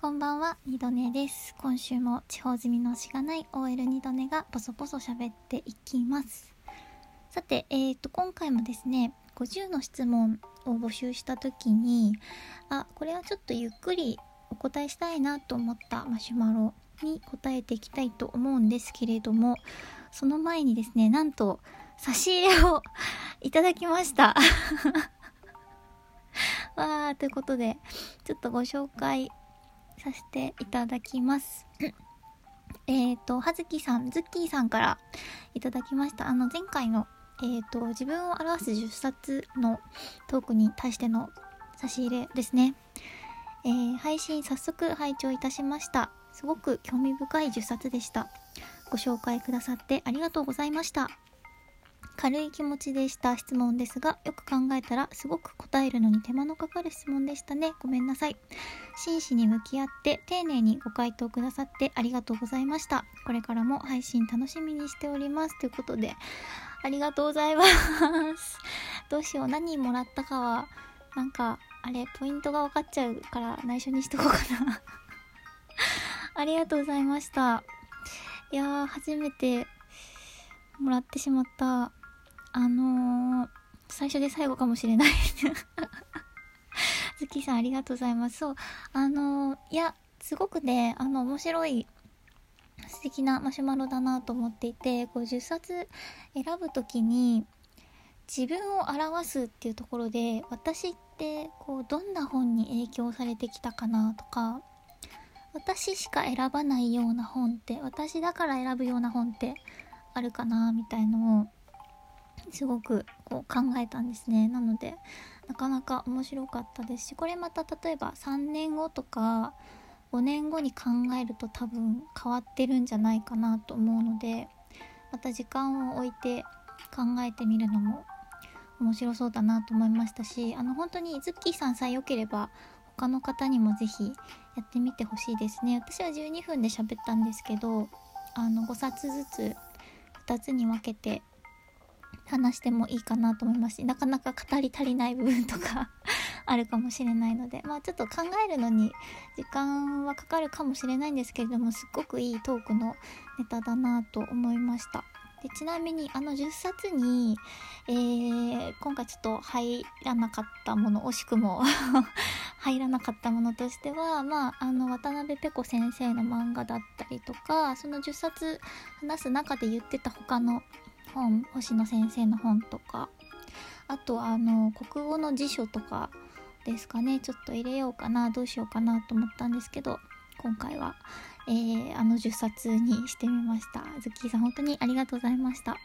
こんばんは、二度寝です。今週も地方済みのしがない OL 二度寝がポソポソ喋っていきます。さて、えーと、今回もですね、50の質問を募集した時に、あ、これはちょっとゆっくりお答えしたいなと思ったマシュマロに答えていきたいと思うんですけれども、その前にですね、なんと差し入れをいただきました。わー、ということで、ちょっとご紹介させていただきます。えっと、はずきさん、ズッキーさんからいただきました。あの、前回の、えっ、ー、と、自分を表す10冊のトークに対しての差し入れですね。えー、配信早速拝聴いたしました。すごく興味深い10冊でした。ご紹介くださってありがとうございました。軽い気持ちでした質問ですが、よく考えたらすごく答えるのに手間のかかる質問でしたね。ごめんなさい。真摯に向き合って丁寧にご回答くださってありがとうございました。これからも配信楽しみにしております。ということで、ありがとうございます。どうしよう。何もらったかは、なんか、あれ、ポイントが分かっちゃうから内緒にしとこうかな ありがとうございました。いやー、初めてもらってしまった。あのー、最初で最後かもしれない ズッさんありがとうございます。そう、あのー、いや、すごくね、あの、面白い、素敵なマシュマロだなと思っていて、こう10冊選ぶときに、自分を表すっていうところで、私ってこうどんな本に影響されてきたかなとか、私しか選ばないような本って、私だから選ぶような本ってあるかなみたいのをすごくこう考えたんですね。なのでなかなか面白かったですしこれまた例えば3年後とか5年後に考えると多分変わってるんじゃないかなと思うのでまた時間を置いて考えてみるのも面白そうだなと思いましたしあの本当にズッキーさんさえ良ければ他の方にも是非やってみてほしいですね。私は12分で喋ったんですけどあの5冊ずつ2つに分けて話してもいいかなと思いますしなかなか語り足りない部分とか あるかもしれないのでまあちょっと考えるのに時間はかかるかもしれないんですけれどもすっごくいいトークのネタだなと思いました。でちなみにあの10冊に、えー、今回ちょっと入らなかったもの惜しくも入らなかったものとしてはまああの渡辺ペコ先生の漫画だったりとかその10冊話す中で言ってた他の本星野先生の本とかあとあの国語の辞書とかですかねちょっと入れようかなどうしようかなと思ったんですけど今回は、えー、あの10冊にしてみました。ズッキーさん本当にありがとうございました。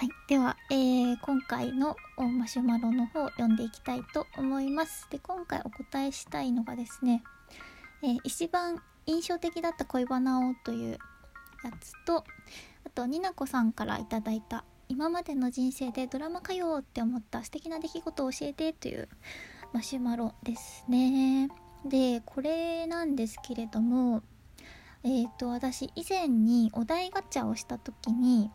はい。では、えー、今回のマシュマロの方読んでいきたいと思います。で今回お答えしたいのがですね、えー、一番印象的だった恋バナをというやつとあとになこさんからいただいた今までの人生でドラマかよって思った素敵な出来事を教えてというマシュマロですね。でこれなんですけれどもえっ、ー、と私以前にお題ガチャをした時に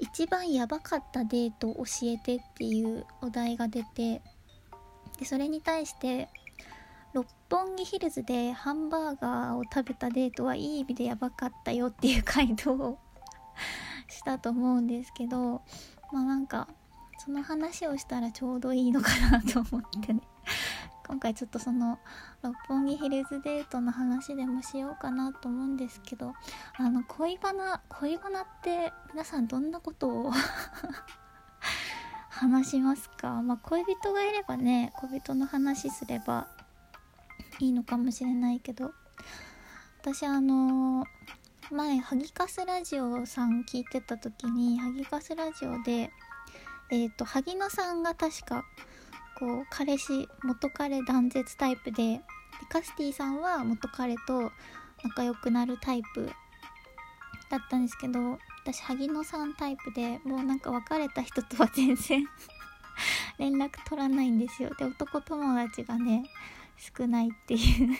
一番やばかったデートを教えてっていうお題が出てでそれに対して六本木ヒルズでハンバーガーを食べたデートはいい意味でやばかったよっていう回答を したと思うんですけどまあなんかその話をしたらちょうどいいのかなと思ってね。今回ちょっとその六本木ヒルズデートの話でもしようかなと思うんですけどあの恋バナ恋バナって皆さんどんなことを 話しますか？まあ恋人がいればね恋人の話すればいいのかもしれないけど私あのー、前ハギカスラジオさん聞いてた時にハギカスラジオでえっ、ー、と萩野さんが確かこう彼氏元彼断絶タイプででカスティさんは元彼と仲良くなるタイプだったんですけど私萩野さんタイプでもうなんか別れた人とは全然 連絡取らないんですよ。で男友達がね少ないっていう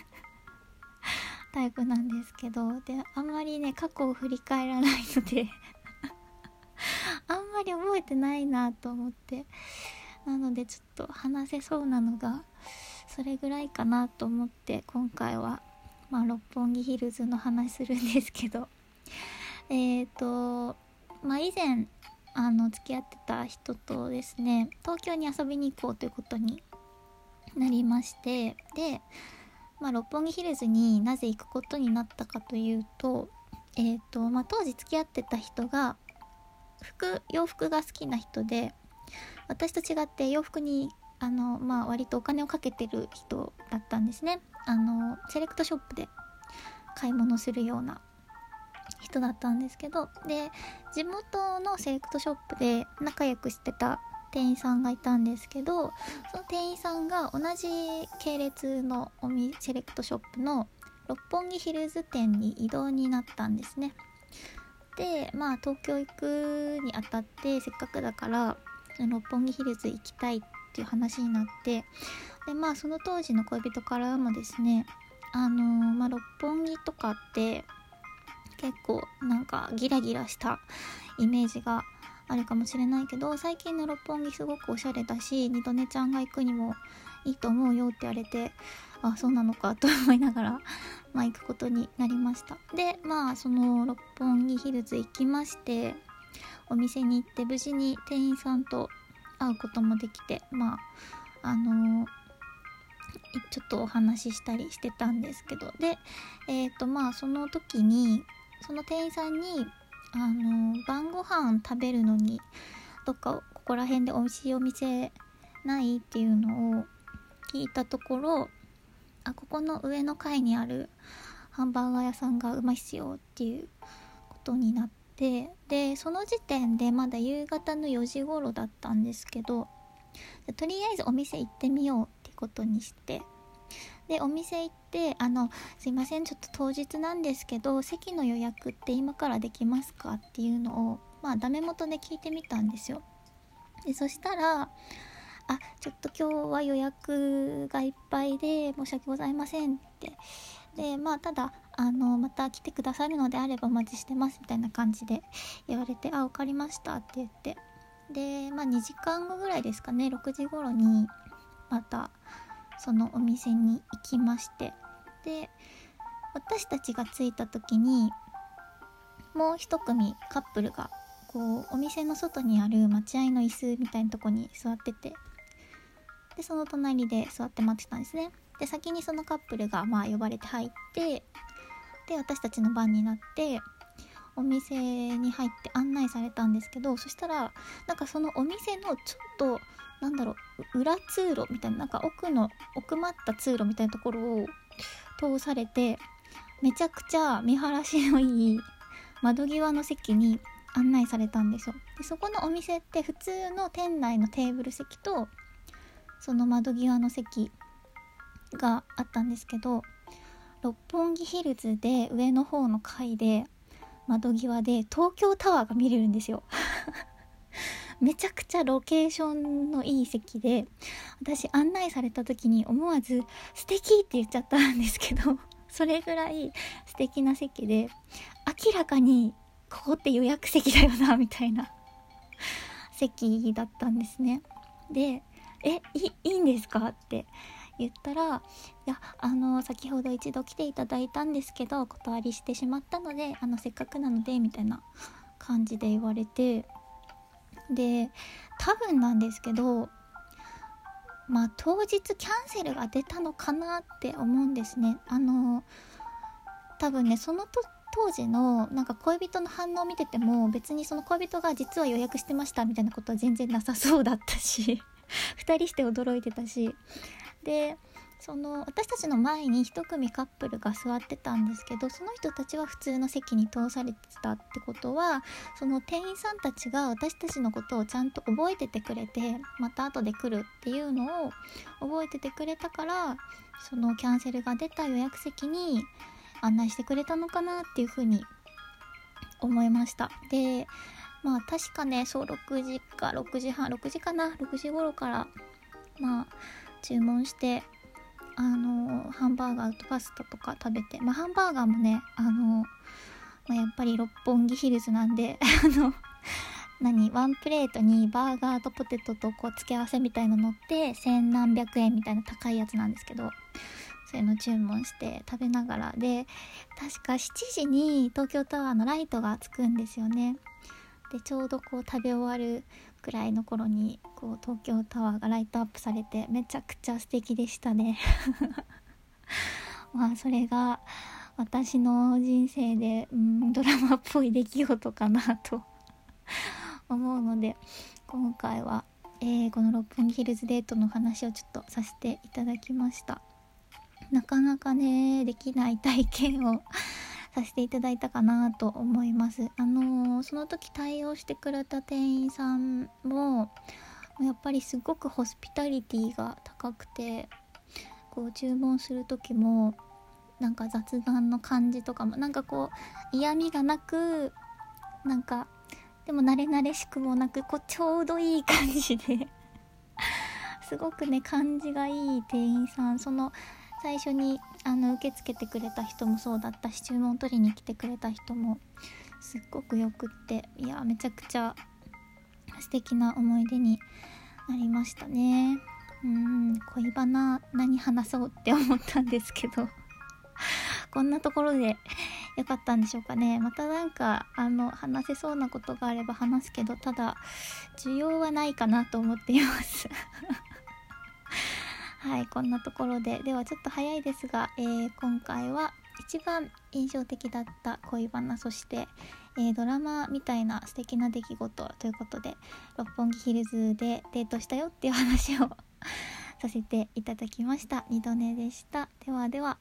タイプなんですけどであんまりね過去を振り返らないので あんまり覚えてないなと思って。なのでちょっと話せそうなのがそれぐらいかなと思って今回は、まあ、六本木ヒルズの話するんですけど。えっ、とまあ以前あの付き合ってた人とですね東京に遊びに行こうということになりましてで、まあ、六本木ヒルズになぜ行くことになったかというと,、えーとまあ、当時付き合ってた人が服洋服が好きな人で私と違って洋服にあの、まあ、割とお金をかけてる人だったんですね。あのセレクトショップで買い物するような人だったんですけどで地元のセレクトショップで仲良くしてた店員さんがいたんですけどその店員さんが同じ系列のおみセレクトショップの六本木ヒルズ店に移動になったんですね。でまあ東京行くにあたってせっかくだから六本木ヒルズ行きたいっていう話になってでまあその当時の恋人からもですねあのー、まあ、六本木とかって結構なんかギラギラしたイメージがあるかもしれないけど最近の六本木すごくおしゃれだし二度寝ちゃんが行くにもいいと思うよって言われてあそうなのかと思いながらまあ行くことになりました。でまあその六本木ヒルズ行きましてお店に行って無事に店員さんと会うこともできてまああのー、ちょっとお話ししたりしてたんですけど。でえっ、ー、とまあその時にその店員さんにあの晩ご飯食べるのにどっかここら辺で美味しいお店ないっていうのを聞いたところあここの上の階にあるハンバーガー屋さんがうまいっすよっていうことになってでその時点でまだ夕方の4時頃だったんですけどとりあえずお店行ってみようってことにしてでお店行って「あのすいませんちょっと当日なんですけど席の予約って今からできますか?」っていうのをまあダメ元で聞いてみたんですよでそしたら「あちょっと今日は予約がいっぱいで申し訳ございません」ってでまあただあのまた来てくださるのであればお待ちしてますみたいな感じで言われて「あ分かりました」って言って。でまあ2時間後ぐらいですかね。6時頃にまたそのお店に行きまして。で私たちが着いた時にもう一組カップルがこうお店の外にある待合の椅子みたいなとこに座ってて。でその隣で座って待ってたんですね。で先にそのカップルがまあ呼ばれて入ってで私たちの番になってお店に入って案内されたんですけどそしたらなんかそのお店のちょっとなんだろう裏通路みたいななんか奥の奥まった通路みたいなところを通されてめちゃくちゃ見晴らしのいい窓際の席に案内されたんですよ。でそこのお店って普通の店内のテーブル席とその窓際の席があったんですけど六本木ヒルズで上の方の階で窓際で東京タワーが見れるんですよ めちゃくちゃロケーションのいい席で私案内された時に思わず「素敵って言っちゃったんですけど それぐらい素敵な席で明らかにここって予約席だよなみたいな 席だったんですねで「えいいいんですか?」って言ったら「いやあの先ほど一度来ていただいたんですけど断りしてしまったのであのせっかくなので」みたいな感じで言われてで多分なんですけどまあ当日キャンセルが出たのかなって思うんですね。あの多分ねその当時のなんか恋人の反応を見てても別にその恋人が実は予約してましたみたいなことは全然なさそうだったし 2人して驚いてたしでその私たちの前に1組カップルが座ってたんですけどその人たちは普通の席に通されてたってことはその店員さんたちが私たちのことをちゃんと覚えててくれてまた後で来るっていうのを覚えててくれたからそのキャンセルが出た予約席に案内してくれたのかなっていうふうに思いました。でまあ確かねそう6時か6時半6時かな6時頃からまあ注文してあのハンバーガーとパスタとか食べて、まあ、ハンバーガーもねあの、まあ、やっぱり六本木ヒルズなんで あの何ワンプレートにバーガーとポテトとこう付け合わせみたいの乗って千何百円みたいな高いやつなんですけどそういうの注文して食べながら。で確か7時に東京タワーのライトがつくんですよね。でちょうどこう食べ終わるくらいの頃にこう東京タワーがライトアップされてめちゃくちゃ素敵でしたね。まあそれが私の人生で、うん、ドラマっぽい出来事かなと 思うので今回は、えー、この六本木ヒルズデートの話をちょっとさせていただきました。なかなかねできない体験をさせていただいたかなと思います。あのー、その時対応してくれた店員さんもやっぱりすごくホスピタリティが高くてこう注文する時もなんか雑談の感じとかもなんかこう嫌味がなくなんかでも慣れ慣れしくもなくこうちょうどいい感じですごくね感じがいい店員さん。その最初にあの受け付けてくれた人もそうだったし注文取りに来てくれた人もすっごくよくっていやめちゃくちゃ素敵な思い出になりましたね。うん恋バナ何話そうって思ったんですけど。こんなところでよかったんでしょうかね。またなんかあの話せそうなことがあれば話すけどただ需要はないかなと思っています。はいこんなところで。ではちょっと早いですが、えー、今回は一番印象的だった恋バナそして、えー、ドラマみたいな素敵な出来事ということで六本木ヒルズでデートしたよっていう話を させていただきました。二度寝でした。ではでは。